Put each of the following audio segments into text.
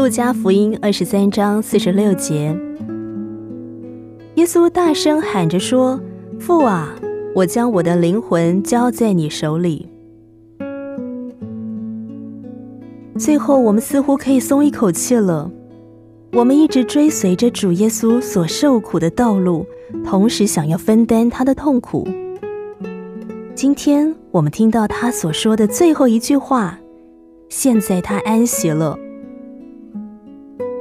路加福音二十三章四十六节，耶稣大声喊着说：“父啊，我将我的灵魂交在你手里。”最后，我们似乎可以松一口气了。我们一直追随着主耶稣所受苦的道路，同时想要分担他的痛苦。今天我们听到他所说的最后一句话：“现在他安息了。”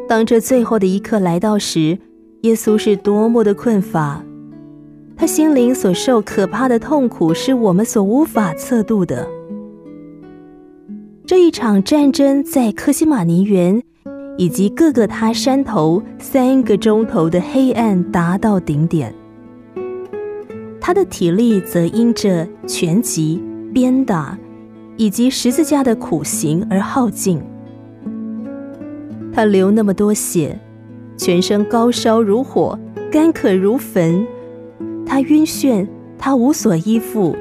当这最后的一刻来到时，耶稣是多么的困乏，他心灵所受可怕的痛苦是我们所无法测度的。这一场战争在克西马尼园。以及各个他山头三个钟头的黑暗达到顶点，他的体力则因着拳击、鞭打以及十字架的苦行而耗尽。他流那么多血，全身高烧如火，干渴如焚。他晕眩，他无所依附。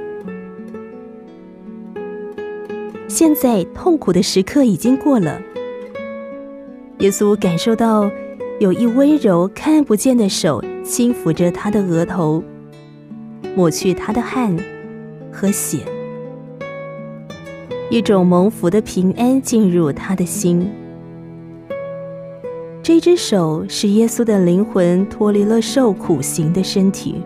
现在痛苦的时刻已经过了。耶稣感受到有一温柔看不见的手轻抚着他的额头，抹去他的汗和血，一种蒙福的平安进入他的心。这只手使耶稣的灵魂脱离了受苦刑的身体，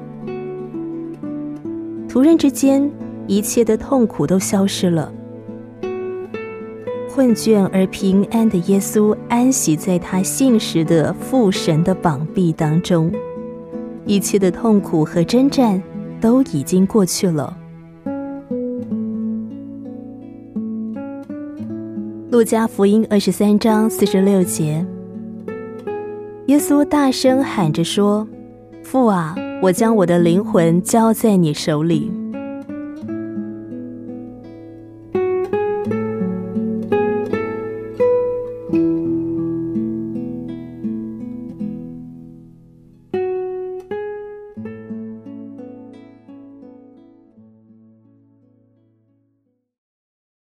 突然之间，一切的痛苦都消失了。困倦而平安的耶稣安息在他信实的父神的膀臂当中，一切的痛苦和征战都已经过去了。路加福音二十三章四十六节，耶稣大声喊着说：“父啊，我将我的灵魂交在你手里。”